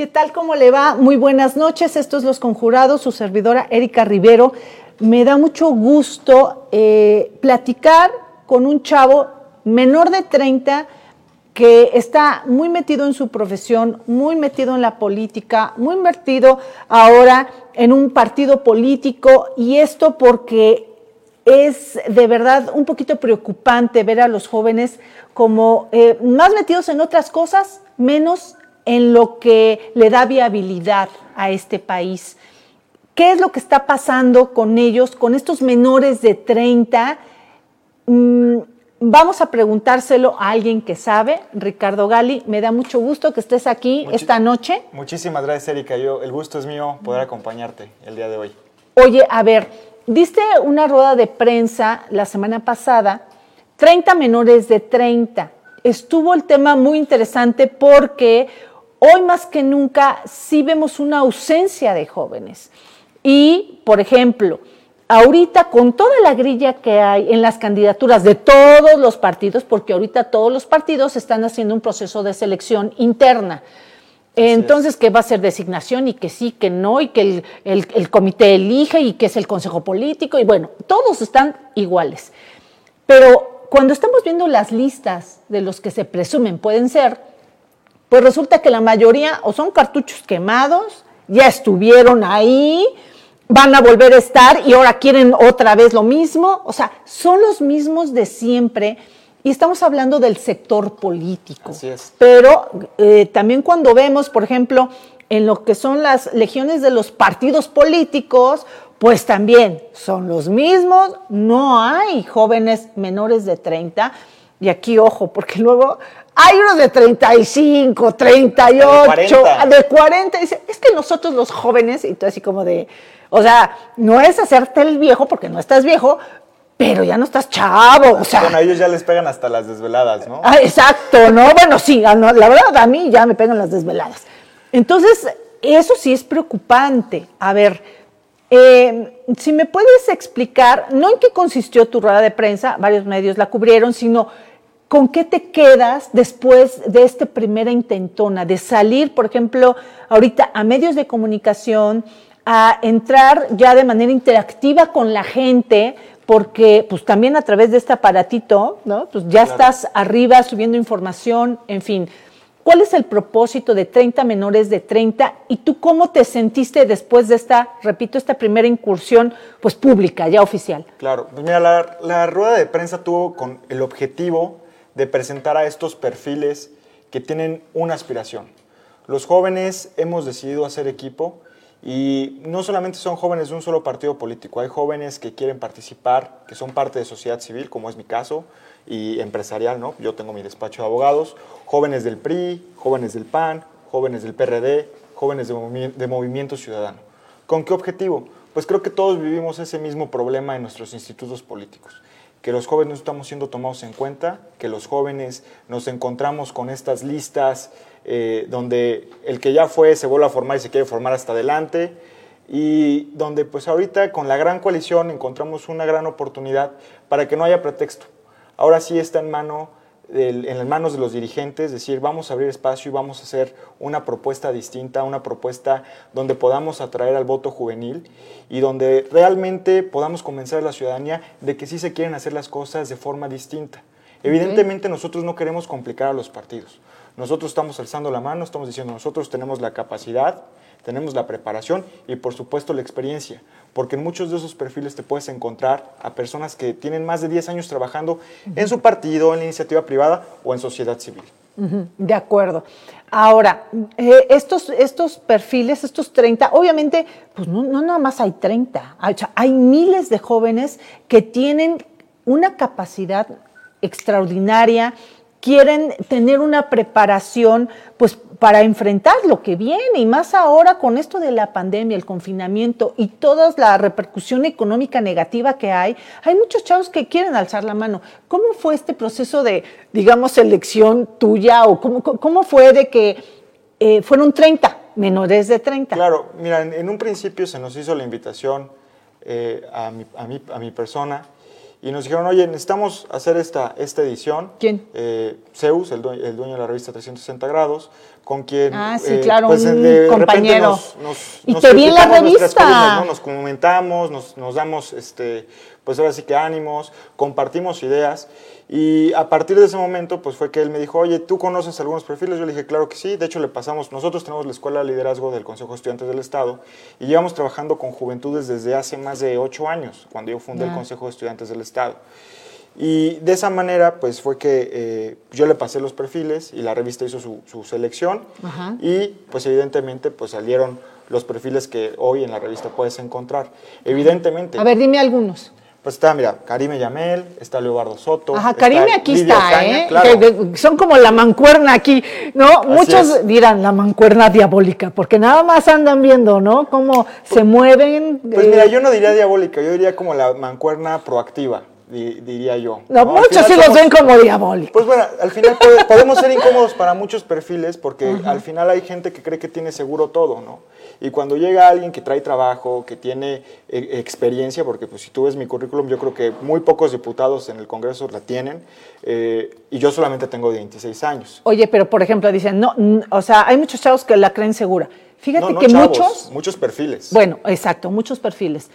¿Qué tal? ¿Cómo le va? Muy buenas noches. Estos Los Conjurados, su servidora Erika Rivero. Me da mucho gusto eh, platicar con un chavo menor de 30 que está muy metido en su profesión, muy metido en la política, muy metido ahora en un partido político y esto porque es de verdad un poquito preocupante ver a los jóvenes como eh, más metidos en otras cosas, menos en lo que le da viabilidad a este país. ¿Qué es lo que está pasando con ellos, con estos menores de 30? Mm, vamos a preguntárselo a alguien que sabe, Ricardo Gali. Me da mucho gusto que estés aquí esta noche. Muchísimas gracias, Erika. Yo, el gusto es mío poder acompañarte el día de hoy. Oye, a ver, diste una rueda de prensa la semana pasada, 30 menores de 30. Estuvo el tema muy interesante porque hoy más que nunca sí vemos una ausencia de jóvenes. Y, por ejemplo, ahorita con toda la grilla que hay en las candidaturas de todos los partidos, porque ahorita todos los partidos están haciendo un proceso de selección interna. Entonces, ¿qué va a ser designación y que sí, que no, y que el, el, comité elige y que es el consejo político, y bueno, todos están iguales. Pero cuando estamos viendo las listas de los que se presumen pueden ser, pues resulta que la mayoría o son cartuchos quemados, ya estuvieron ahí, van a volver a estar y ahora quieren otra vez lo mismo. O sea, son los mismos de siempre. Y estamos hablando del sector político. Así es. Pero eh, también cuando vemos, por ejemplo, en lo que son las legiones de los partidos políticos, pues también son los mismos, no hay jóvenes menores de 30. Y aquí, ojo, porque luego hay unos de 35, 38, de 40. Dice, es que nosotros los jóvenes, y tú así como de, o sea, no es hacerte el viejo porque no estás viejo, pero ya no estás chavo, o sea. Bueno, a ellos ya les pegan hasta las desveladas, ¿no? Ah, exacto, ¿no? Bueno, sí, la verdad a mí ya me pegan las desveladas. Entonces, eso sí es preocupante. A ver, eh, si me puedes explicar, no en qué consistió tu rueda de prensa, varios medios la cubrieron, sino ¿Con qué te quedas después de esta primera intentona, de salir, por ejemplo, ahorita a medios de comunicación, a entrar ya de manera interactiva con la gente, porque pues también a través de este aparatito, ¿no? Pues ya estás arriba subiendo información, en fin. ¿Cuál es el propósito de 30 menores de 30 y tú cómo te sentiste después de esta, repito, esta primera incursión pues pública, ya oficial? Claro, pues mira, la, la rueda de prensa tuvo con el objetivo de presentar a estos perfiles que tienen una aspiración. Los jóvenes hemos decidido hacer equipo y no solamente son jóvenes de un solo partido político, hay jóvenes que quieren participar, que son parte de sociedad civil, como es mi caso, y empresarial, ¿no? Yo tengo mi despacho de abogados, jóvenes del PRI, jóvenes del PAN, jóvenes del PRD, jóvenes de, de Movimiento Ciudadano. ¿Con qué objetivo? Pues creo que todos vivimos ese mismo problema en nuestros institutos políticos que los jóvenes estamos siendo tomados en cuenta, que los jóvenes nos encontramos con estas listas eh, donde el que ya fue se vuelve a formar y se quiere formar hasta adelante y donde pues ahorita con la gran coalición encontramos una gran oportunidad para que no haya pretexto. Ahora sí está en mano en las manos de los dirigentes, decir, vamos a abrir espacio y vamos a hacer una propuesta distinta, una propuesta donde podamos atraer al voto juvenil y donde realmente podamos convencer a la ciudadanía de que sí se quieren hacer las cosas de forma distinta. Evidentemente nosotros no queremos complicar a los partidos. Nosotros estamos alzando la mano, estamos diciendo, nosotros tenemos la capacidad, tenemos la preparación y por supuesto la experiencia, porque en muchos de esos perfiles te puedes encontrar a personas que tienen más de 10 años trabajando en su partido, en la iniciativa privada o en sociedad civil. De acuerdo. Ahora, eh, estos, estos perfiles, estos 30, obviamente, pues no, no nada más hay 30, hay miles de jóvenes que tienen una capacidad extraordinaria, quieren tener una preparación pues para enfrentar lo que viene y más ahora con esto de la pandemia, el confinamiento y toda la repercusión económica negativa que hay, hay muchos chavos que quieren alzar la mano. ¿Cómo fue este proceso de, digamos, selección tuya o cómo, cómo fue de que eh, fueron 30 menores de 30? Claro, mira, en, un principio se nos hizo la invitación eh, a, mi, a, mi, a mi persona y nos dijeron, oye, necesitamos hacer esta, esta edición. ¿Quién? Eh, Zeus, el dueño, el dueño, de la revista 360 grados, con quien Ah, sí, eh, claro, pues, un de compañero. nos, nos- Y nos te vi en la revista. columnas, ¿no? Nos comentamos, nos, nos damos, este, pues ahora sí que ánimos, compartimos ideas. Y a partir de ese momento, pues fue que él me dijo, oye, ¿tú conoces algunos perfiles? Yo le dije, claro que sí. De hecho, le pasamos, nosotros tenemos la Escuela de Liderazgo del Consejo de Estudiantes del Estado y llevamos trabajando con juventudes desde hace más de ocho años, cuando yo fundé el Ya. Consejo de Estudiantes del Estado. Y de esa manera, pues fue que eh, yo le pasé los perfiles y la revista hizo su, su selección. Ajá. Y pues evidentemente, pues salieron los perfiles que hoy en la revista puedes encontrar. Evidentemente, A ver, dime algunos. Pues está, mira, Karime Yamel, está Leobardo Soto. Ajá, Karime aquí Lidia está, Ocaña, ¿eh? claro. Que son como la mancuerna aquí, ¿no? Muchos es. dirán la mancuerna diabólica, porque nada más andan viendo, ¿no? Cómo se mueven. Pues eh, mira, yo no diría diabólica, yo diría como la mancuerna proactiva, di- diría yo. no, muchos sí los somos- ven como diabólicos. Pues bueno, al final puede- podemos ser incómodos para muchos perfiles porque al final hay gente que cree que tiene seguro todo, ¿no? Y cuando llega alguien que trae trabajo, que tiene eh, experiencia, porque pues si tú ves mi currículum, yo creo que muy pocos diputados en el Congreso la tienen, eh, y yo solamente tengo 26 años. Oye, pero por ejemplo, dicen, no, o sea, hay muchos chavos que la creen segura. Fíjate No, no que chavos, muchos, muchos perfiles. bueno, exacto, muchos perfiles.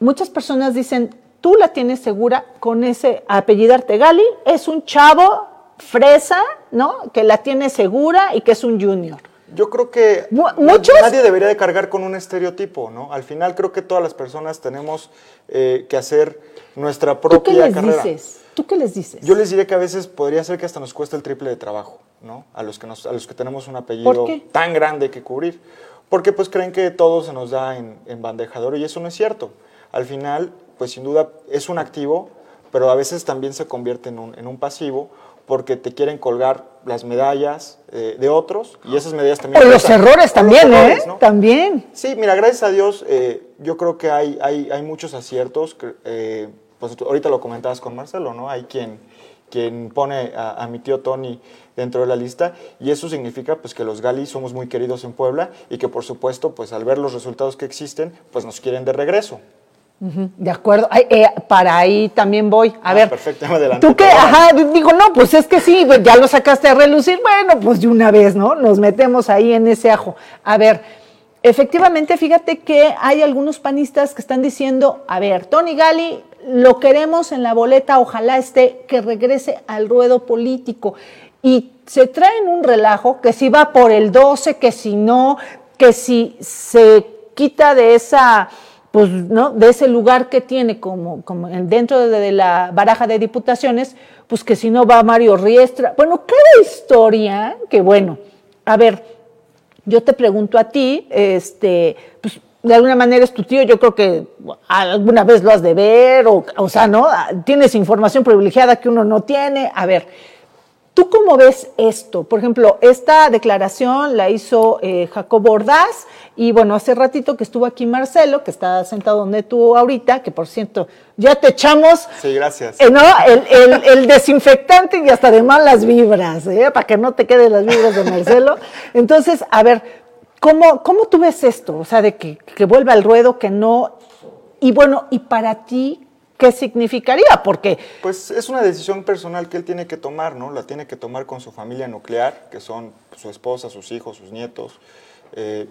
Muchas personas dicen, tú la tienes segura con ese apellidarte Gali, es un chavo fresa, ¿no? Que la tiene segura y que es un junior. Yo creo que muchos- nadie debería de cargar con un estereotipo, ¿no? Al final creo que todas las personas tenemos eh, que hacer nuestra ¿Tú qué propia les carrera. dices? ¿Tú qué les dices? Yo les diré que a veces podría ser que hasta nos cueste el triple de trabajo, ¿no? A los que, nos, a los que tenemos un apellido tan grande que cubrir. Porque pues creen que todo se nos da en, en bandeja de oro y eso no es cierto. Al final, pues sin duda es un activo, pero a veces también se convierte en un, en un pasivo porque te quieren colgar las medallas eh, de otros y esas medallas también... o los errores O los también, errores, ¿eh? ¿no? También. Sí, mira, gracias a Dios, eh, yo creo que hay, hay, hay muchos aciertos. eh, pues tú- ahorita lo comentabas con Marcelo, ¿no? Hay quien, quien pone a, a mi tío Tony dentro de la lista y eso significa pues que los Gali somos muy queridos en Puebla y que por supuesto pues al ver los resultados que existen pues nos quieren de regreso. De acuerdo. Ay, eh, para ahí también voy. A Ah, ver. perfecto, adelanté, Tú qué, perdóname. ajá, digo, no, pues es que sí, pues ya lo sacaste a relucir. Bueno, pues de una vez, ¿no? Nos metemos ahí en ese ajo. A ver, efectivamente, fíjate que hay algunos panistas que están diciendo, a ver, Tony Gali, lo queremos en la boleta, ojalá esté, que regrese al ruedo político. Y se traen un relajo que si va por el 12, que si no, que si se quita de esa pues, ¿no? de ese lugar que tiene como, como en- dentro de, la baraja de diputaciones, pues que si no va Mario Riestra. Bueno, cada historia, que bueno, a ver, yo te pregunto a ti, este, pues de alguna manera es tu tío, yo creo que alguna vez lo has de ver, o, o sea, ¿no? Tienes información privilegiada que uno no tiene. A ver, ¿Tú cómo ves esto? Por ejemplo, esta declaración la hizo eh, Jacobo Ordaz y bueno, hace ratito que estuvo aquí Marcelo, que está sentado donde tú ahorita, que por cierto, ya te echamos Sí, gracias. eh, ¿no? el, el- el desinfectante y hasta de malas vibras, ¿eh? para que no te queden las vibras de Marcelo. Entonces, a ver, ¿cómo, cómo tú ves esto? O sea, de que, que vuelva al ruedo, que no... Y bueno, ¿y para ti qué significaría? Porque Pues es una decisión personal que él tiene que tomar, ¿no? La tiene que tomar con su familia nuclear, que son su esposa, sus hijos, sus nietos. Eh,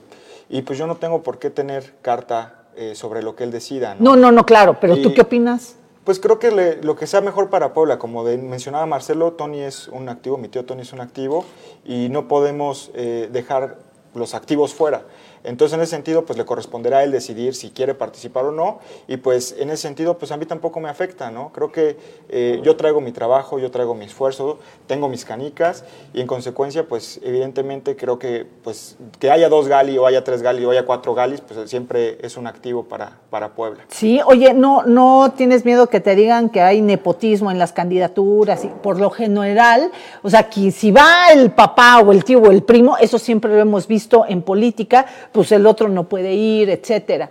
y pues yo no tengo por qué tener carta eh, sobre lo que él decida, ¿no? No, no, no, claro, pero ¿tú qué opinas? Pues creo que le- lo que sea mejor para Puebla, como de- mencionaba Marcelo, Tony es un activo, mi tío Tony es un activo, y no podemos eh, dejar los activos fuera. Entonces, en ese sentido, pues le corresponderá a él decidir si quiere participar o no, y pues en ese sentido, pues a mí tampoco me afecta, ¿no? Creo que eh, yo traigo mi trabajo, yo traigo mi esfuerzo, tengo mis canicas, y en consecuencia, pues evidentemente creo que, pues, que haya dos Gali, o haya tres Gali, o haya cuatro Galis, pues siempre es un activo para, para Puebla. Sí, oye, no, no tienes miedo que te digan que hay nepotismo en las candidaturas y por lo general, o sea, que si va el papá o el tío o el primo, eso siempre lo hemos visto en política, pues el otro no puede ir, etcétera.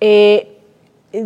Eh,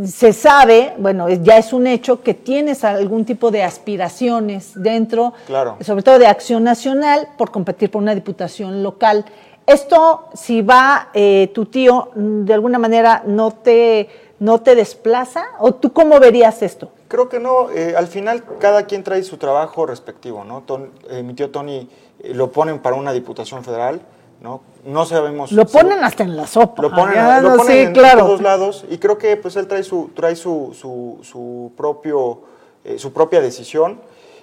se sabe, bueno, ya es un hecho que tienes algún tipo de aspiraciones dentro, Claro. sobre todo de acción nacional, por competir por una diputación local. Esto, si va eh, tu tío, de alguna manera no te, no te desplaza, o tú cómo verías esto? Creo que no. Eh, al final, cada quien trae su trabajo respectivo, ¿no? Eh, mi tío Tony lo ponen para una diputación federal, ¿no? No sabemos. Lo ponen hasta en la sopa. Lo ponen, ah, lo ponen en todos lados y creo que pues él trae su, trae su, su, su propio, su propia decisión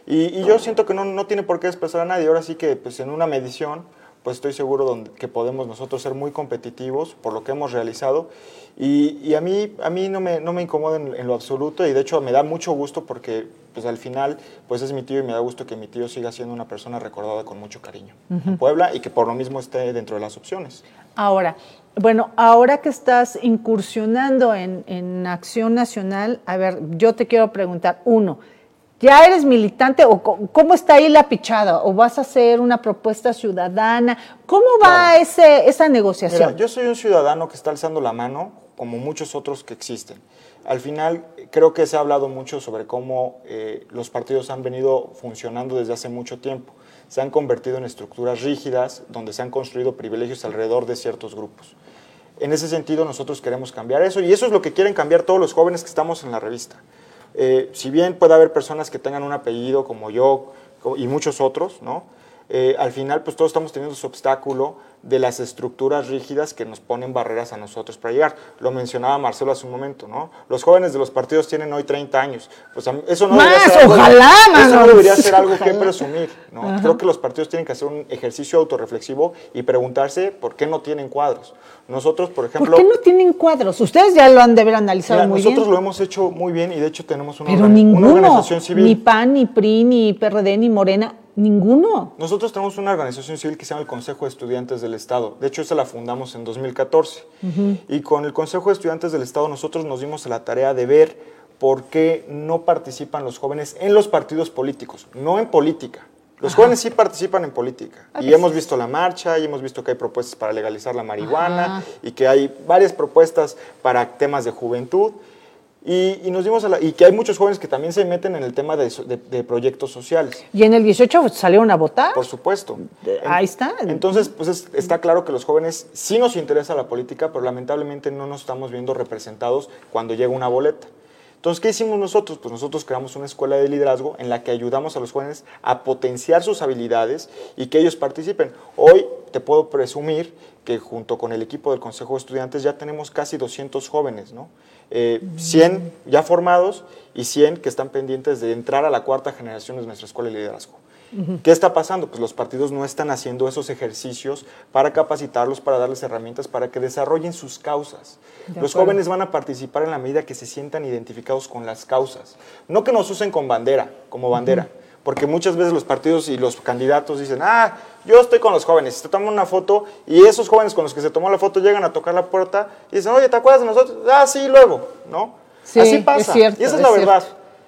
y, yo siento que no, no tiene por qué expresar a nadie. Ahora sí que pues en una medición pues estoy seguro donde, que podemos nosotros ser muy competitivos por lo que hemos realizado. Y, y a mí, a mí no, me, no me incomoda en, lo absoluto y de hecho me da mucho gusto porque pues al final pues es mi tío y me da gusto que mi tío siga siendo una persona recordada con mucho cariño en Puebla y que por lo mismo esté dentro de las opciones. Ahora, bueno, ahora que estás incursionando en, en Acción Nacional, a ver, yo te quiero preguntar, uno, ¿Ya eres militante o cómo está ahí la pichada? ¿O vas a hacer una propuesta ciudadana? ¿Cómo va ese, esa negociación? Mira, yo soy un ciudadano que está alzando la mano, como muchos otros que existen. Al final, creo que se ha hablado mucho sobre cómo eh, los partidos han venido funcionando desde hace mucho tiempo. Se han convertido en estructuras rígidas donde se han construido privilegios alrededor de ciertos grupos. En ese sentido, nosotros queremos cambiar eso y eso es lo que quieren cambiar todos los jóvenes que estamos en la revista. Eh, si bien puede haber personas que tengan un apellido como yo y muchos otros, ¿no? Eh, al final pues todos estamos teniendo ese obstáculo de las estructuras rígidas que nos ponen barreras a nosotros para llegar. Lo mencionaba Marcelo hace un momento, ¿no? Los jóvenes de los partidos tienen hoy 30 años. Pues eso no, debería, ser ojalá, algo, eso no debería ser algo que presumir, ¿no? Creo que los partidos tienen que hacer un ejercicio autorreflexivo y preguntarse por qué no tienen cuadros. Nosotros, por ejemplo... ¿Por qué no tienen cuadros? Ustedes ya lo han de haber analizado muy bien. Nosotros lo hemos hecho muy bien y de hecho tenemos una, una organización civil. Ni PAN, ni PRI, ni PRD, ni Morena Ninguno. Nosotros tenemos una organización civil que se llama el Consejo de Estudiantes del Estado. De hecho, esa la fundamos en 2014. Y con el Consejo de Estudiantes del Estado nosotros nos dimos la tarea de ver por qué no participan los jóvenes en los partidos políticos, no en política. Los jóvenes sí participan en política. Y hemos visto la marcha, y hemos visto que hay propuestas para legalizar la marihuana, y que hay varias propuestas para temas de juventud. Y, nos dimos y que hay muchos jóvenes que también se meten en el tema de, proyectos sociales. ¿Y en el 18 salieron a votar? Por supuesto. Ahí está. Entonces, pues está claro que los jóvenes sí nos interesa la política, pero lamentablemente no nos estamos viendo representados cuando llega una boleta. Entonces, ¿qué hicimos nosotros? Pues nosotros creamos una escuela de liderazgo en la que ayudamos a los jóvenes a potenciar sus habilidades y que ellos participen. Hoy te puedo presumir que junto con el equipo del Consejo de Estudiantes ya tenemos casi 200 jóvenes, ¿no? 100 eh, ya formados y 100 que están pendientes de entrar a la cuarta generación de nuestra escuela de liderazgo. ¿Qué está pasando? Pues los partidos no están haciendo esos ejercicios para capacitarlos, para darles herramientas, para que desarrollen sus causas. los jóvenes van a participar en la medida que se sientan identificados con las causas. No que nos usen con bandera, como bandera porque muchas veces los partidos y los candidatos dicen, ah, yo estoy con los jóvenes, te toman una foto y esos jóvenes con los que se tomó la foto llegan a tocar la puerta y dicen, oye, ¿te acuerdas de nosotros? Ah, sí, luego, ¿no? Sí, Así pasa. Es cierto, y esa es, la verdad.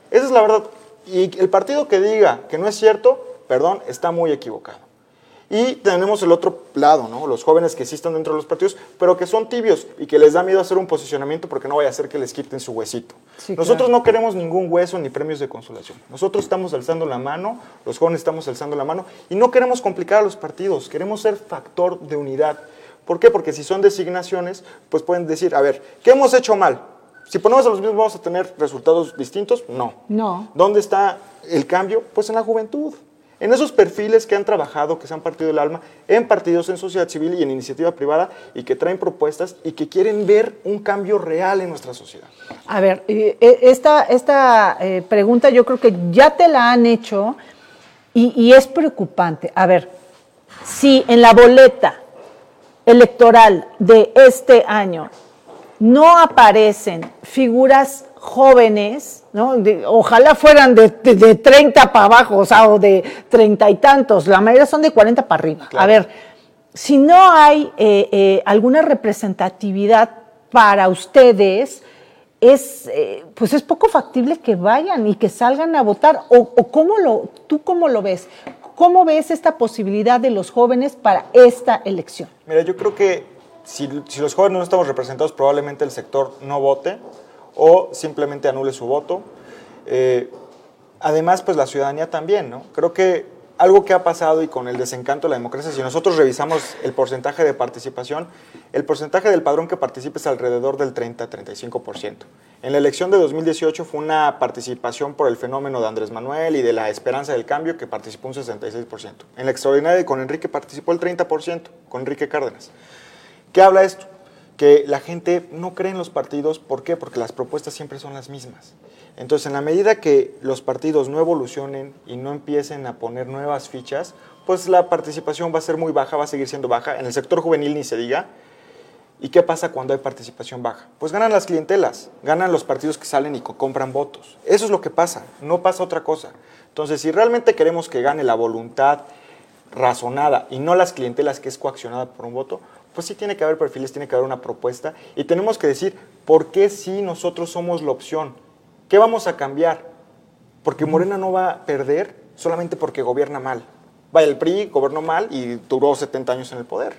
Esa es la verdad. Y el partido que diga que no es cierto, perdón, está muy equivocado. Y tenemos el otro lado, ¿no? Los jóvenes que sí están dentro de los partidos, pero que son tibios y que les da miedo hacer un posicionamiento porque no vaya a hacer que les quiten su huesito. Nosotros no queremos ningún hueso ni premios de consolación. Nosotros estamos alzando la mano, los jóvenes estamos alzando la mano y no queremos complicar a los partidos, queremos ser factor de unidad. ¿Por qué? Porque si son designaciones, pues pueden decir, a ver, ¿qué hemos hecho mal? Si ponemos a los mismos, ¿vamos a tener resultados distintos? No. No. ¿Dónde está el cambio? Pues en la juventud en esos perfiles que han trabajado, que se han partido el alma, en partidos, en sociedad civil y en iniciativa privada, y que traen propuestas y que quieren ver un cambio real en nuestra sociedad. A ver, eh, eh, esta, esta eh, pregunta yo creo que ya te la han hecho y, y es preocupante. A ver, si en la boleta electoral de este año no aparecen figuras jóvenes, ¿no? ojalá fueran de, de, 30 para abajo, o sea, o de 30 y tantos, la mayoría son de 40 para arriba. A ver, si no hay eh, eh, alguna representatividad para ustedes, es, eh, pues es poco factible que vayan y que salgan a votar. O, cómo lo, ¿Tú cómo lo ves? ¿Cómo ves esta posibilidad de los jóvenes para esta elección? Mira, yo creo que si, si los jóvenes no estamos representados, probablemente el sector no vote o simplemente anule su voto. Eh, además, pues la ciudadanía también, ¿no? Creo que algo que ha pasado y con el desencanto de la democracia, si nosotros revisamos el porcentaje de participación, el porcentaje del padrón que participa es alrededor del 30-35%. En la elección de 2018 fue una participación por el fenómeno de Andrés Manuel y de la esperanza del cambio que participó un 66%. En la extraordinaria con Enrique participó el 30%, con Enrique Cárdenas. ¿Qué habla esto? Que la gente no cree en los partidos, ¿por qué? Porque las propuestas siempre son las mismas. Entonces, en la medida que los partidos no evolucionen y no empiecen a poner nuevas fichas, pues la participación va a ser muy baja, va a seguir siendo baja. En el sector juvenil ni se diga. ¿Y qué pasa cuando hay participación baja? Pues ganan las clientelas, ganan los partidos que salen y compran votos. Eso es lo que pasa, no pasa otra cosa. Entonces, si realmente queremos que gane la voluntad razonada y no las clientelas que es coaccionada por un voto, pues sí tiene que haber perfiles, tiene que haber una propuesta y tenemos que decir por qué sí nosotros somos la opción ¿Qué vamos a cambiar? Porque Morena no va a perder solamente porque gobierna mal. Vaya, el PRI gobernó mal y duró 70 años en el poder.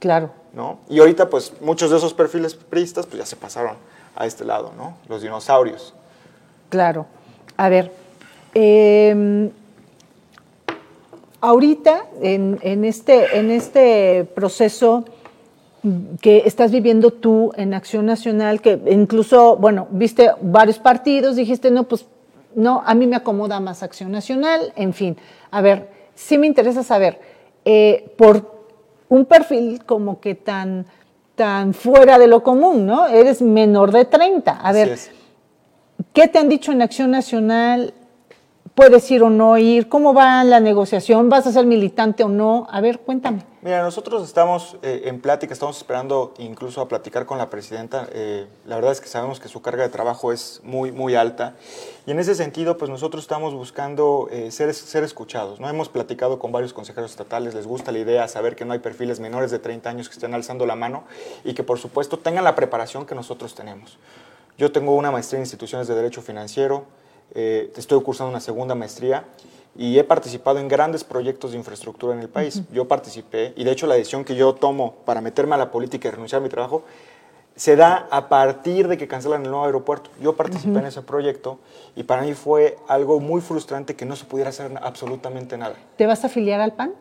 Claro. ¿no? Y ahorita, pues, muchos de esos perfiles priistas, pues ya se pasaron a este lado, ¿no? Los dinosaurios. Claro. A ver, em, ahorita, en, este, en este proceso que estás viviendo tú en Acción Nacional, que incluso, bueno, viste varios partidos, dijiste, no, pues no, a mí me acomoda más Acción Nacional, en fin. A ver, sí me interesa saber, eh, por un perfil como que tan, tan fuera de lo común, ¿no? Eres menor de 30. A ver, ¿qué te han dicho en Acción Nacional? ¿Puedes ir o no ir? ¿Cómo va la negociación? ¿Vas a ser militante o no? A ver, cuéntame. Mira, nosotros estamos eh, en plática, estamos esperando incluso a platicar con la presidenta. Eh, la verdad es que sabemos que su carga de trabajo es muy, muy alta. Y en ese sentido, pues nosotros estamos buscando eh, ser, ser escuchados. ¿no? Hemos platicado con varios consejeros estatales, les gusta la idea, saber que no hay perfiles menores de 30 años que estén alzando la mano y que por supuesto tengan la preparación que nosotros tenemos. Yo tengo una maestría en instituciones de derecho financiero, estoy cursando una segunda maestría y he participado en grandes proyectos de infraestructura en el país. Yo participé y de hecho la decisión que yo tomo para meterme a la política y renunciar a mi trabajo se da a partir de que cancelan el nuevo aeropuerto. Yo participé en ese proyecto y para mí fue algo muy frustrante que no se pudiera hacer absolutamente nada. ¿Te vas a afiliar al PAN?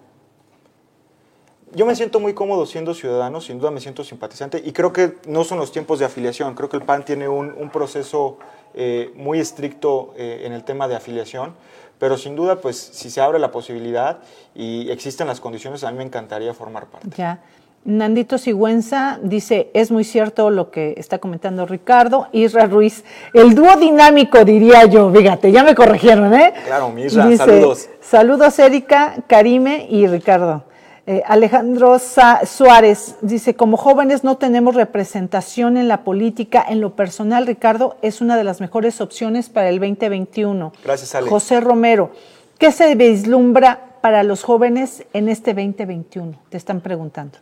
Yo me siento muy cómodo siendo ciudadano, sin duda me siento simpatizante y creo que no son los tiempos de afiliación, creo que el PAN tiene un, proceso eh, muy estricto eh, en el tema de afiliación pero sin duda, pues si se abre la posibilidad y existen las condiciones, a mí me encantaría formar parte. Ya. Nandito Sigüenza dice, es muy cierto lo que está comentando Ricardo. Isra Ruiz, el dúo dinámico, diría yo. Fíjate, ya me corrigieron, ¿eh? Claro, Isra, saludos. Saludos, Erika, Karime y Ricardo. Eh, Alejandro Suárez dice, como jóvenes no tenemos representación en la política. En lo personal, Ricardo, es una de las mejores opciones para el 2021. Gracias, Ale. José Romero, ¿qué se vislumbra para los jóvenes en este 2021? Te están preguntando.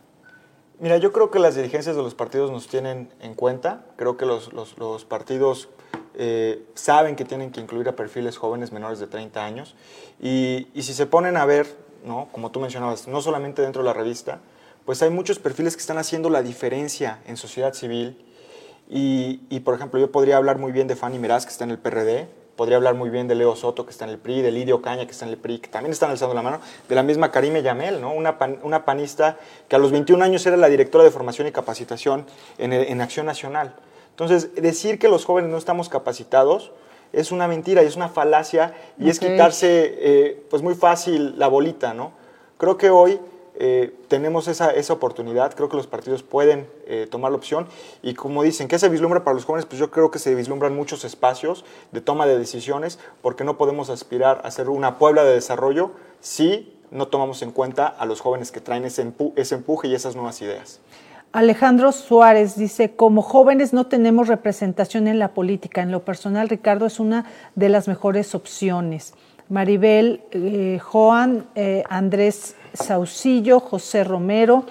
Mira, yo creo que las dirigencias de los partidos nos tienen en cuenta. Creo que los, partidos eh, saben que tienen que incluir a perfiles jóvenes menores de 30 años. y si se ponen a ver ¿no? como tú mencionabas, no solamente dentro de la revista, pues hay muchos perfiles que están haciendo la diferencia en sociedad civil. Y, por ejemplo, yo podría hablar muy bien de Fanny Meraz, que está en el PRD, podría hablar muy bien de Leo Soto, que está en el PRI, de Lidio Caña, que está en el PRI, que también están alzando la mano, de la misma Karime Yamel, ¿no? una, una panista que a los 21 años era la directora de formación y capacitación en, en Acción Nacional. Entonces, decir que los jóvenes no estamos capacitados, es una mentira y es una falacia y es quitarse eh, pues muy fácil la bolita, ¿no? Creo que hoy eh, tenemos esa, esa, oportunidad, creo que los partidos pueden eh, tomar la opción y como dicen, ¿qué se vislumbra para los jóvenes? Pues yo creo que se vislumbran muchos espacios de toma de decisiones porque no podemos aspirar a ser una Puebla de desarrollo si no tomamos en cuenta a los jóvenes que traen ese, ese empuje y esas nuevas ideas. Alejandro Suárez dice, como jóvenes no tenemos representación en la política. En lo personal, Ricardo es una de las mejores opciones. Maribel, eh, Joan, eh, Andrés Saucillo, José Romero.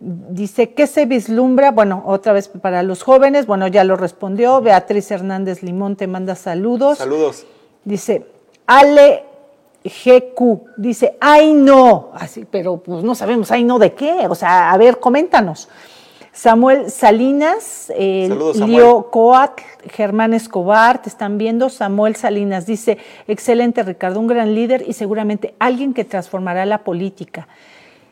Dice, ¿qué se vislumbra? Bueno, otra vez para los jóvenes, bueno, ya lo respondió. Beatriz Hernández Limón te manda saludos. Saludos. Dice, Ale GQ, dice, ay no, así, pero pues no sabemos, ay no de qué, o sea, a ver, coméntanos. Samuel Salinas, eh, Saludos, Leo Coat, Germán Escobar, te están viendo. Samuel Salinas dice, excelente Ricardo, un gran líder y seguramente alguien que transformará la política.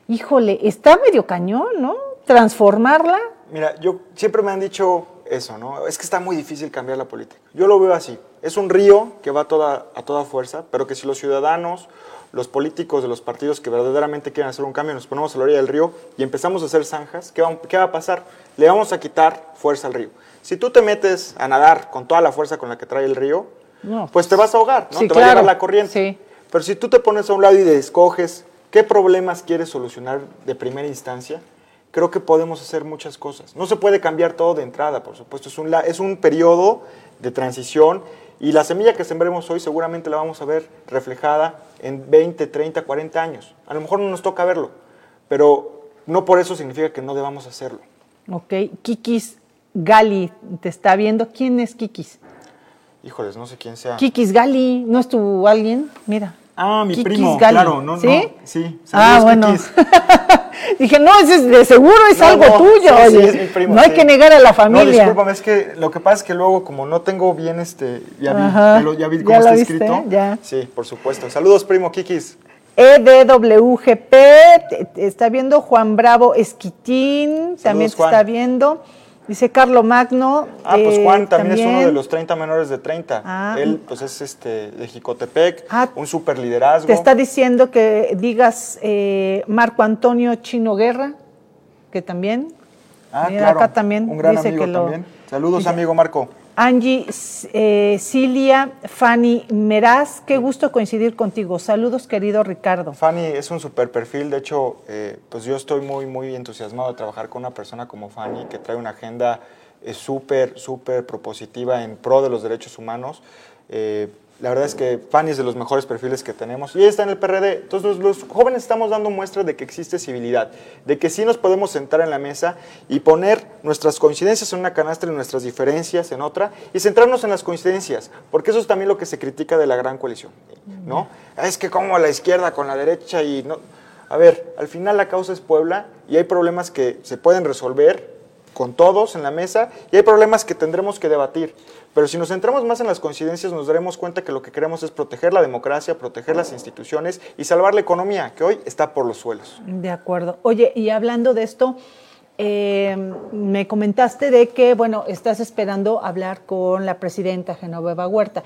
Híjole, está medio cañón, ¿no? Transformarla. Mira, yo siempre me han dicho eso, ¿no? Es que está muy difícil cambiar la política. Yo lo veo así. Es un río que va a toda, a toda fuerza, pero que si los ciudadanos, los políticos de los partidos que verdaderamente quieren hacer un cambio, nos ponemos a la orilla del río y empezamos a hacer zanjas, ¿qué va, qué va a pasar? Le vamos a quitar fuerza al río. Si tú te metes a nadar con toda la fuerza con la que trae el río, No. pues te vas a ahogar, ¿no? Sí, te va a llevar la corriente. Sí. Pero si tú te pones a un lado y escoges qué problemas quieres solucionar de primera instancia, creo que podemos hacer muchas cosas. No se puede cambiar todo de entrada, por supuesto. Es un, es un periodo de transición y la semilla que sembremos hoy seguramente la vamos a ver reflejada en 20, 30, 40 años. A lo mejor no nos toca verlo, pero no por eso significa que no debamos hacerlo. Ok, Kikis Gali te está viendo. ¿Quién es Kikis? Híjoles, no sé quién sea. Kikis Gali, ¿no es tu alguien? Mira. Ah, mi Kikis primo, Gali. claro, no, ¿Sí? no, sí. Ah, Saludos, bueno. Kikis. Dije, no, ese es de seguro es No, algo no, tuyo. sí, es mi primo, no hay que negar a la No, familia. discúlpame, es que lo que pasa es que luego, como no tengo bien este. Ya vi, Ajá, ya lo- ya vi ya cómo está viste, escrito. ya. Sí, por supuesto. Saludos, primo Kikis. E EDWGP, te, está viendo Juan Bravo Esquitín, también te Juan. está viendo. Dice Carlo Magno. Ah, pues eh, Juan también, es uno de los 30 menores de 30. Ah. Él, pues es este de Jicotepec, Ah, un super liderazgo. Te está diciendo que digas eh, Marco Antonio Chino Guerra, que también. Ah, Mira, claro. acá también Un gran dice amigo que lo- también. Saludos, dice- amigo Marco. Angie eh, Cilia Fanny Meraz, qué gusto coincidir contigo. Saludos, querido Ricardo. Fanny es un super perfil, de hecho, eh, pues yo estoy muy, muy entusiasmado de trabajar con una persona como Fanny, que trae una agenda eh, súper, súper propositiva en pro de los derechos humanos. Eh, la verdad es que Fanny es de los mejores perfiles que tenemos y ella está en el PRD. Entonces los, jóvenes estamos dando muestra de que existe civilidad, de que sí nos podemos sentar en la mesa y poner nuestras coincidencias en una canastra y nuestras diferencias en otra y centrarnos en las coincidencias, porque eso es también lo que se critica de la gran coalición, ¿no? Es que como la izquierda con la derecha y no... A ver, al final la causa es Puebla y hay problemas que se pueden resolver con todos en la mesa y hay problemas que tendremos que debatir. Pero si nos centramos más en las coincidencias, nos daremos cuenta que lo que queremos es proteger la democracia, proteger las instituciones y salvar la economía, que hoy está por los suelos. De acuerdo. Oye, y hablando de esto, eh, me comentaste de que, bueno, estás esperando hablar con la presidenta Genoveva Huerta.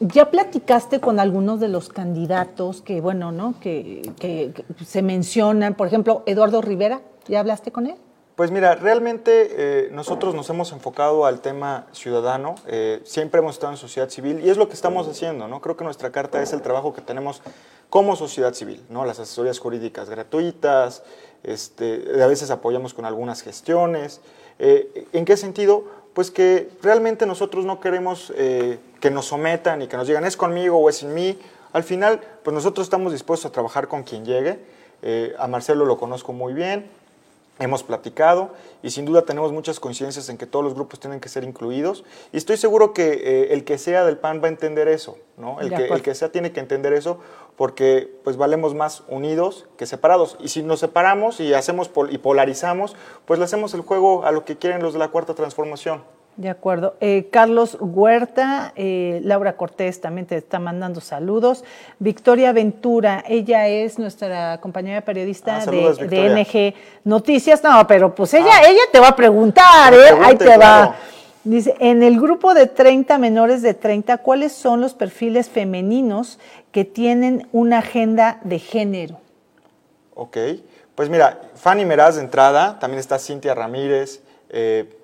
¿Ya platicaste con algunos de los candidatos que, bueno, ¿no? Que, se mencionan? Por ejemplo, Eduardo Rivera, ¿ya hablaste con él? Pues mira, realmente eh, nosotros nos hemos enfocado al tema ciudadano, eh, siempre hemos estado en sociedad civil y es lo que estamos haciendo, ¿no? Creo que nuestra carta es el trabajo que tenemos como sociedad civil, ¿no? Las asesorías jurídicas gratuitas, este, a veces apoyamos con algunas gestiones. Eh, ¿En qué sentido? Pues que realmente nosotros no queremos eh, que nos sometan y que nos digan es conmigo o es sin mí. Al final, pues nosotros estamos dispuestos a trabajar con quien llegue. Eh, a Marcelo lo conozco muy bien, hemos platicado y sin duda tenemos muchas coincidencias en que todos los grupos tienen que ser incluidos y estoy seguro que eh, el que sea del PAN va a entender eso, ¿no? El que, el que sea tiene que entender eso porque pues valemos más unidos que separados y si nos separamos y hacemos pol- y polarizamos, pues le hacemos el juego a lo que quieren los de la cuarta transformación. De acuerdo. Eh, Carlos Huerta, eh, Laura Cortés también te está mandando saludos. Victoria Ventura, ella es nuestra compañera periodista Ah, saludos, de, de NG Noticias. No, pero pues ella, Ah. ella te va a preguntar, ¿eh? Ahí te claro. va. Dice, en el grupo de 30 menores de 30, ¿cuáles son los perfiles femeninos que tienen una agenda de género? Ok, pues mira, Fanny Meraz de entrada, también está Cintia Ramírez, eh,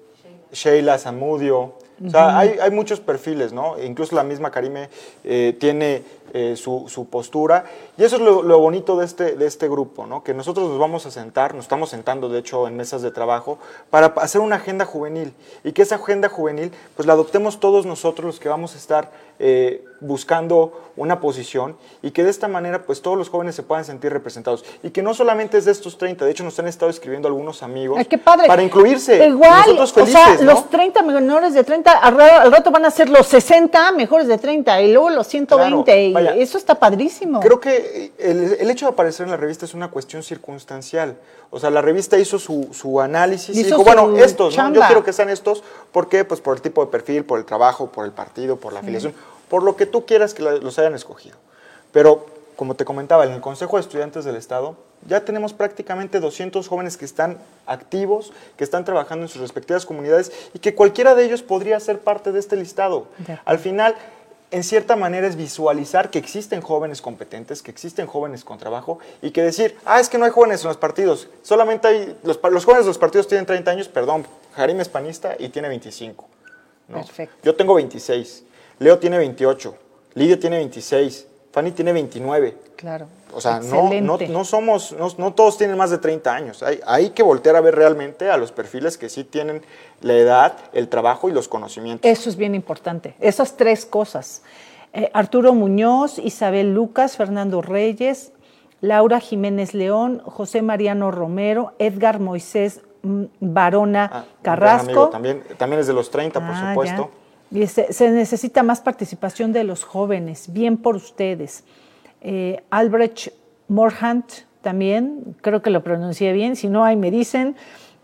Sheila Zamudio, o sea, hay, hay muchos perfiles, ¿no? Incluso la misma Karime eh, tiene eh, su, su postura, y eso es lo, lo bonito de este, de este grupo, ¿no? Que nosotros nos vamos a sentar, nos estamos sentando, de hecho, en mesas de trabajo, para hacer una agenda juvenil, y que esa agenda juvenil, pues la adoptemos todos nosotros los que vamos a estar eh, buscando una posición y que de esta manera pues todos los jóvenes se puedan sentir representados y que no solamente es de estos 30, de hecho nos han estado escribiendo algunos amigos Ay, qué padre. para incluirse. Igual, nosotros o felices, sea, ¿no? los 30 menores de 30 30, al, ra- al rato van a ser los 60 mejores de 30 y luego los 120. Claro, y vaya. eso está padrísimo. Creo que el, el hecho de aparecer en la revista es una cuestión circunstancial. O sea, la revista hizo su, su análisis y dijo, bueno, estos, ¿no? yo quiero que sean estos. ¿Por qué? Pues por el tipo de perfil, por el trabajo, por el partido, por la afiliación, por lo que tú quieras que los hayan escogido. Pero, como te comentaba, en el Consejo de Estudiantes del Estado ya tenemos prácticamente 200 jóvenes que están activos, que están trabajando en sus respectivas comunidades y que cualquiera de ellos podría ser parte de este listado. Al final, en cierta manera es visualizar que existen jóvenes competentes, que existen jóvenes con trabajo y que decir, ah, es que no hay jóvenes en los partidos, solamente hay, los, jóvenes de los partidos tienen 30 años, perdón, Jarim es panista y tiene 25. ¿no? Perfecto. Yo tengo 26, Leo tiene 28, Lidia tiene 26, Fanny tiene 29. Claro. O sea, no, no, Excelente. no somos, no, no todos tienen más de 30 años. Hay, hay que voltear a ver realmente a los perfiles que sí tienen la edad, el trabajo y los conocimientos. Eso es bien importante. Esas tres cosas. Eh, Arturo Muñoz, Isabel Lucas, Fernando Reyes, Laura Jiménez León, José Mariano Romero, Edgar Moisés mm, Barona Ah, gran amigo Carrasco. También, también es de los 30, por Ah, supuesto. ya. Se necesita más participación de los jóvenes. Bien por ustedes. Eh, Albrecht Morhant también, creo que lo pronuncié bien. Si no, ahí me dicen.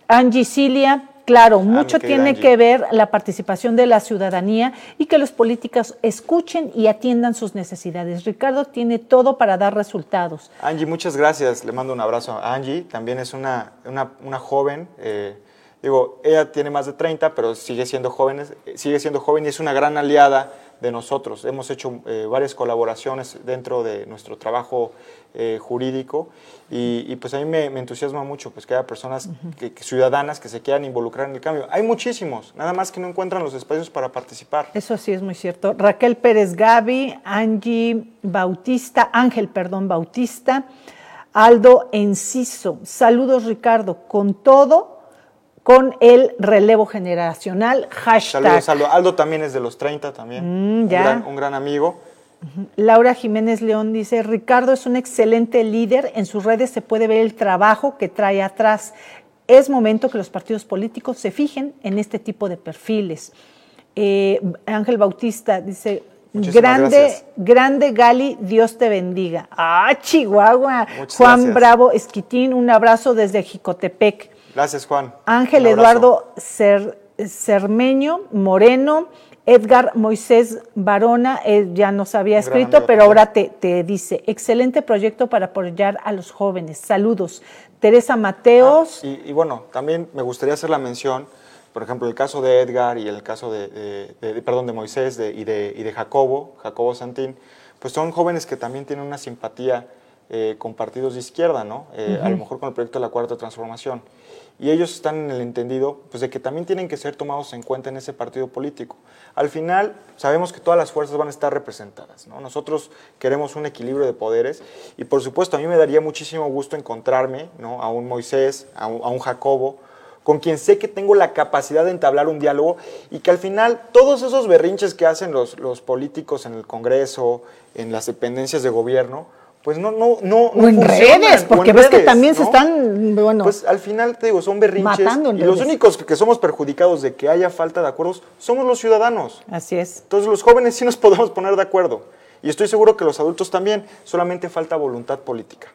Angie Cilia, claro, mucho Ah, querida tiene Angie. que ver la participación de la ciudadanía y que los políticos escuchen y atiendan sus necesidades. Ricardo tiene todo para dar resultados. Angie, muchas gracias. Le mando un abrazo a Angie. También es una, una, una joven. eh, digo, ella tiene más de 30, pero sigue siendo joven, sigue siendo joven y es una gran aliada de nosotros. Hemos hecho eh, varias colaboraciones dentro de nuestro trabajo eh, jurídico y, y, pues a mí me, me entusiasma mucho pues que haya personas que- que ciudadanas que se quieran involucrar en el cambio. Hay muchísimos, nada más que no encuentran los espacios para participar. Eso sí es muy cierto. Raquel Pérez Gaby, Angie Bautista, Ángel, perdón, Bautista, Aldo Enciso. Saludos, Ricardo, con todo, con el relevo generacional. Hashtag. Saludos, Aldo. Aldo también es de los 30 también. Mm, ya. Un, gran, un gran amigo. Laura Jiménez León dice, Ricardo es un excelente líder, en sus redes se puede ver el trabajo que trae atrás. Es momento que los partidos políticos se fijen en este tipo de perfiles. Eh, Ángel Bautista dice, Muchísimas grande, gracias. grande Gali, Dios te bendiga. Ah, Chihuahua. Muchas Juan gracias. Bravo Esquitín, un abrazo desde Jicotepec. Gracias, Juan. Ángel. Eduardo Cer- Cermeño Moreno, Edgar Moisés Barona, él ya nos había escrito, pero ahora te, te dice, excelente proyecto para apoyar a los jóvenes. Saludos. Teresa Mateos, Ah, y, y bueno, también me gustaría hacer la mención, por ejemplo, el caso de Edgar y el caso de, de- de- de- perdón, de Moisés de- y, de, y de Jacobo, Jacobo Santín, pues son jóvenes que también tienen una simpatía eh, con partidos de izquierda, ¿no? Eh, A lo mejor con el proyecto de la Cuarta Transformación. Y ellos están en el entendido pues, de que también tienen que ser tomados en cuenta en ese partido político. Al final, sabemos que todas las fuerzas van a estar representadas. ¿no? Nosotros queremos un equilibrio de poderes y, por supuesto, a mí me daría muchísimo gusto encontrarme a un Moisés, a un, a un Jacobo, con quien sé que tengo la capacidad de entablar un diálogo y que al final todos esos berrinches que hacen los, los políticos en el Congreso, en las dependencias de gobierno, pues no, no, no, o no en redes, porque en ves que también se están, bueno, Pues al final te digo, son berrinches Matando en y los únicos que somos perjudicados de que haya falta de acuerdos somos los ciudadanos. así es. Entonces los jóvenes sí nos podemos poner de acuerdo y estoy seguro que los adultos también, solamente falta voluntad política.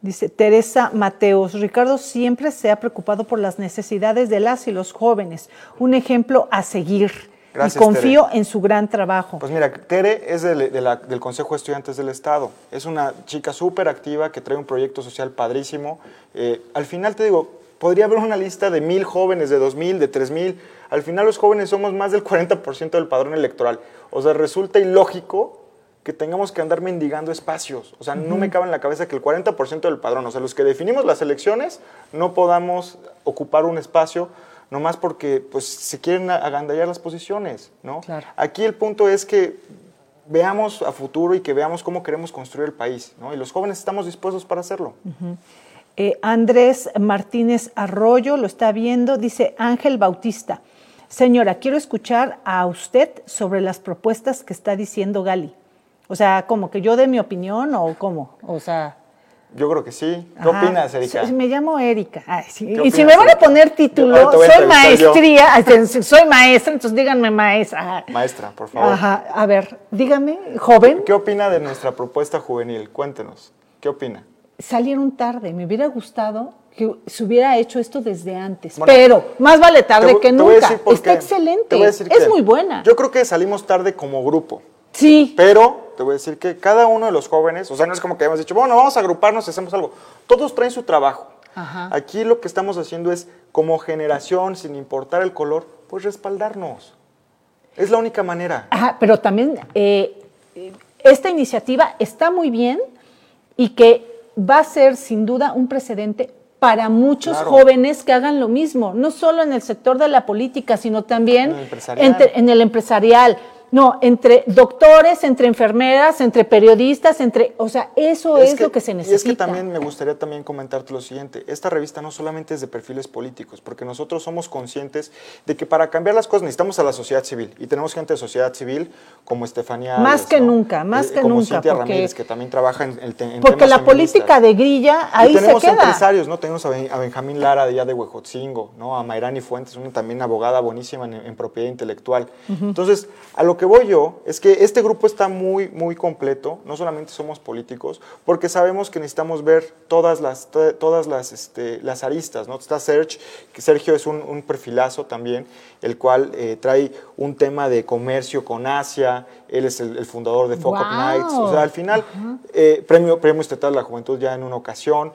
Dice Teresa Mateos, Ricardo siempre se ha preocupado por las necesidades de las y los jóvenes, un ejemplo a seguir. Gracias, y confío en su gran trabajo. Pues mira, Tere es del, de la- del Consejo de Estudiantes del Estado. Es una chica súper activa que trae un proyecto social padrísimo. Eh, al final te digo, podría haber una lista de mil jóvenes, de dos mil, de tres mil. Al final los jóvenes somos más del 40% del padrón electoral. O sea, resulta ilógico que tengamos que andar mendigando espacios. O sea, no me cabe en la cabeza que el 40% del padrón, o sea, los que definimos las elecciones, no podamos ocupar un espacio nomás porque pues, se quieren agandallar las posiciones, ¿no? Claro. Aquí el punto es que veamos a futuro y que veamos cómo queremos construir el país, ¿no? Y los jóvenes estamos dispuestos para hacerlo. Eh, Andrés Martínez Arroyo lo está viendo, dice Ángel Bautista. Señora, quiero escuchar a usted sobre las propuestas que está diciendo Gali. O sea, como que yo dé mi opinión o cómo. O sea, Yo creo que sí. ¿Qué Ajá. opinas, Erika? Me llamo Erika. Ay, sí. ¿Qué Y opinas, si me van a poner título, a soy yo. maestría, este, soy maestra, entonces díganme maestra. Maestra, por favor. Ajá, a ver, dígame, joven, ¿Qué opina de nuestra propuesta juvenil? Cuéntenos. ¿Qué opina? salieron tarde, me hubiera gustado que se hubiera hecho esto desde antes, Bueno, pero más vale tarde que nunca. Está excelente, es muy buena. Yo creo que salimos tarde como grupo. Sí, Pero te voy a decir que cada uno de los jóvenes, o sea, no es como que hemos dicho, bueno, vamos a agruparnos y hacemos algo. Todos traen su trabajo. Ajá. Aquí lo que estamos haciendo es, como generación, sin importar el color, pues respaldarnos. Es la única manera. Ajá, pero también eh, esta iniciativa está muy bien y que va a ser sin duda un precedente para muchos Claro. jóvenes que hagan lo mismo, no solo en el sector de la política, sino también En el empresarial. entre- en el empresarial. No, entre doctores, entre enfermeras, entre periodistas, entre, o sea, eso es, lo que se necesita. Y es que también me gustaría también comentarte lo siguiente. Esta revista no solamente es de perfiles políticos, porque nosotros somos conscientes de que para cambiar las cosas necesitamos a la sociedad civil. Y tenemos gente de sociedad civil como Estefanía Más que ¿no? nunca, más Eh, que como nunca, Cintia porque- Ramírez, que también trabaja en, el en Porque temas la política de grilla ahí y se tenemos queda. empresarios, ¿no? Tenemos a, Ben- a Benjamín Lara de allá de Huejotzingo, ¿no? A Mayrani Fuentes, una también abogada buenísima en, en propiedad intelectual. Entonces, a lo que voy yo es que este grupo está muy, muy completo. No solamente somos políticos, porque sabemos que necesitamos ver todas las, to- todas las, este, las aristas, ¿no? Está Sergio, que Sergio es un, un perfilazo también, el cual eh, trae un tema de comercio con Asia. Él es el, el fundador de Fuck Up ¡Guau! Nights. O sea, al final, eh, premio, premio Estatal de la Juventud ya en una ocasión.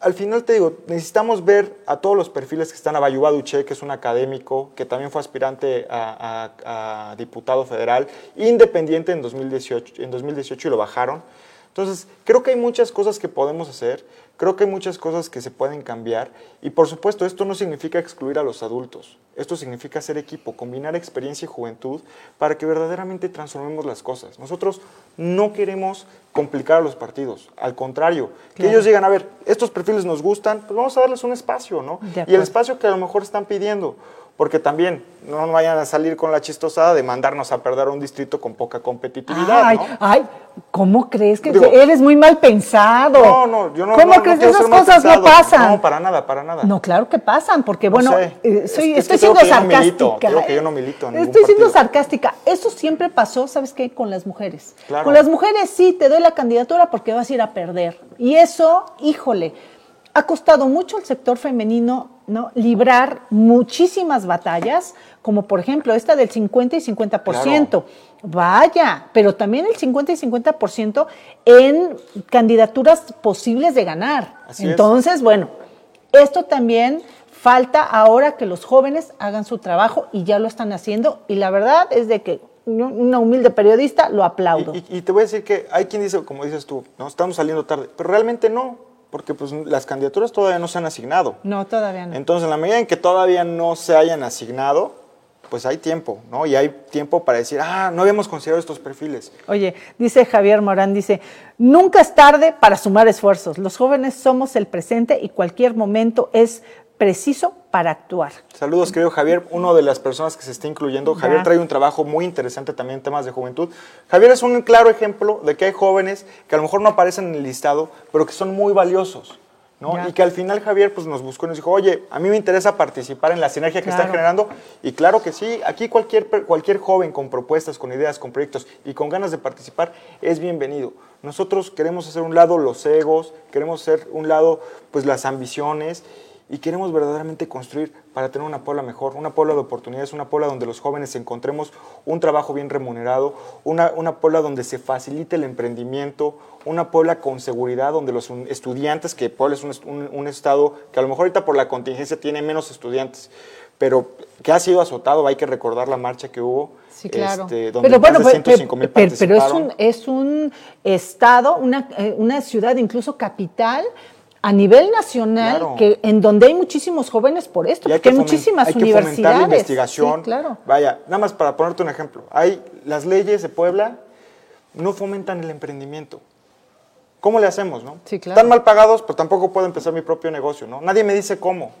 Al final te digo, necesitamos ver a todos los perfiles que están a Bayuba Duche, que es un académico, que también fue aspirante a, a- a diputado federal, independiente en 2018, en 2018 y lo bajaron. Entonces, creo que hay muchas cosas que podemos hacer, creo que hay muchas cosas que se pueden cambiar y por supuesto esto no significa excluir a los adultos, esto significa hacer equipo, combinar experiencia y juventud para que verdaderamente transformemos las cosas. Nosotros no queremos complicar a los partidos, al contrario, que Claro. ellos digan, a ver, estos perfiles nos gustan, pues vamos a darles un espacio, ¿no? Y el espacio que a lo mejor están pidiendo. Porque también no vayan a salir con la chistosada de mandarnos a perder a un distrito con poca competitividad, Ay, ¿no? ay, ¿cómo crees que Digo- eres muy mal pensado? No, no, yo no. ¿Cómo no, crees que esas cosas no pasan? No, para nada, para nada. No, claro que pasan, porque No bueno, sé. eh, Es- soy, es que estoy siendo que yo no milito, sarcástica. digo que yo no milito en Estoy siendo sarcástica. Eso siempre pasó, ¿sabes qué? Con las mujeres. Claro. Con las mujeres sí, te doy la candidatura porque vas a ir a perder. Y eso, híjole, ha costado mucho al sector femenino ¿no? librar muchísimas batallas, como por ejemplo esta del 50 y 50%. Vaya, pero también el 50 y 50% en candidaturas posibles de ganar. Así es. Entonces, bueno, esto también falta ahora que los jóvenes hagan su trabajo y ya lo están haciendo. Y la verdad es de que una humilde periodista lo aplaudo. Y, y- y te voy a decir que hay quien dice, como dices tú, no estamos saliendo tarde, pero realmente no, porque pues las candidaturas todavía no se han asignado. no, todavía no. Entonces, en la medida en que todavía no se hayan asignado, pues hay tiempo, ¿no? Y hay tiempo para decir, ah, no habíamos considerado estos perfiles. Oye, dice Javier Morán, dice, nunca es tarde para sumar esfuerzos. Los jóvenes somos el presente y cualquier momento es preciso para actuar. Saludos, querido Javier, uno de las personas que se está incluyendo. Ya. Javier trae un trabajo muy interesante también en temas de juventud. Javier es un claro ejemplo de que hay jóvenes que a lo mejor no aparecen en el listado, pero que son muy valiosos. ¿no? Ya. Y que al final Javier pues, nos buscó y nos dijo, oye, a mí me interesa participar en la sinergia que están Claro. generando. Y claro que sí, aquí cualquier, cualquier joven con propuestas, con ideas, con proyectos y con ganas de participar es bienvenido. Nosotros queremos hacer un lado los egos, queremos hacer un lado pues las ambiciones y queremos verdaderamente construir para tener una Puebla mejor, una Puebla de oportunidades, una Puebla donde los jóvenes encontremos un trabajo bien remunerado, una, una Puebla donde se facilite el emprendimiento, una Puebla con seguridad, donde los estudiantes, que Puebla es un, un- un estado que a lo mejor ahorita por la contingencia tiene menos estudiantes, pero que ha sido azotado, hay que recordar la marcha que hubo, Sí, claro. este, donde pero bueno, más de pero, 105 mil pero- pero es un, es un estado, una, eh, una ciudad, incluso capital, a nivel nacional, Claro. que en donde hay muchísimos jóvenes por esto, Y porque hay, fomen- muchísimas hay que fomentar universidades. la investigación. Sí, claro. Vaya, nada más para ponerte un ejemplo. Hay las leyes de Puebla no fomentan el emprendimiento. ¿Cómo le hacemos, no? Sí, claro. Están mal pagados, pero tampoco puedo empezar mi propio negocio, ¿no? Nadie me dice cómo.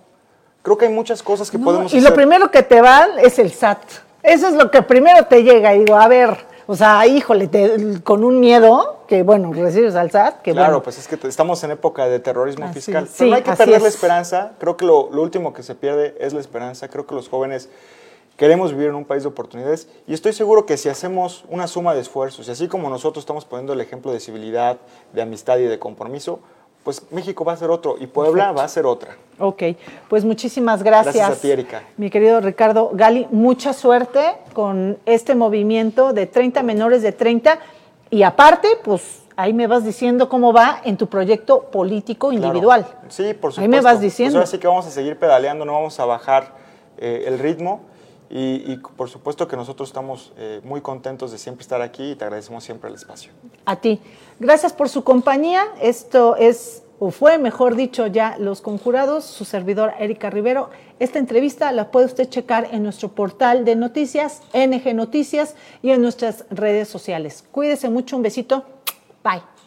Creo que hay muchas cosas que No, podemos y hacer. lo primero que te van es el SAT. Eso es lo que primero te llega. Y digo, a ver, O sea, híjole, con un miedo que, bueno, recibes al SAT. Que, claro, bueno. pues es que estamos en época de terrorismo fiscal. Pero no hay que perder la esperanza. Creo que lo, lo último que se pierde es la esperanza. Creo que los jóvenes queremos vivir en un país de oportunidades y estoy seguro que si hacemos una suma de esfuerzos, y así como nosotros estamos poniendo el ejemplo de civilidad, de amistad y de compromiso, pues México va a ser otro y Puebla va a ser otra. Ok, pues muchísimas gracias. Gracias a ti, Erika. Mi querido Ricardo Gali, mucha suerte con este movimiento de 30 menores de 30 y aparte, pues ahí me vas diciendo cómo va en tu proyecto político individual. Sí, por supuesto. Ahí me vas pues diciendo. ahora sí que vamos a seguir pedaleando, no vamos a bajar eh, el ritmo. Y, por supuesto que nosotros estamos eh, muy contentos de siempre estar aquí y te agradecemos siempre el espacio. A ti. Gracias por su compañía. Esto es, o fue, mejor dicho, ya Los Conjurados, su servidor Erika Rivero. Esta entrevista la puede usted checar en nuestro portal de noticias, NG Noticias, y en nuestras redes sociales. Cuídese mucho, un besito. Bye.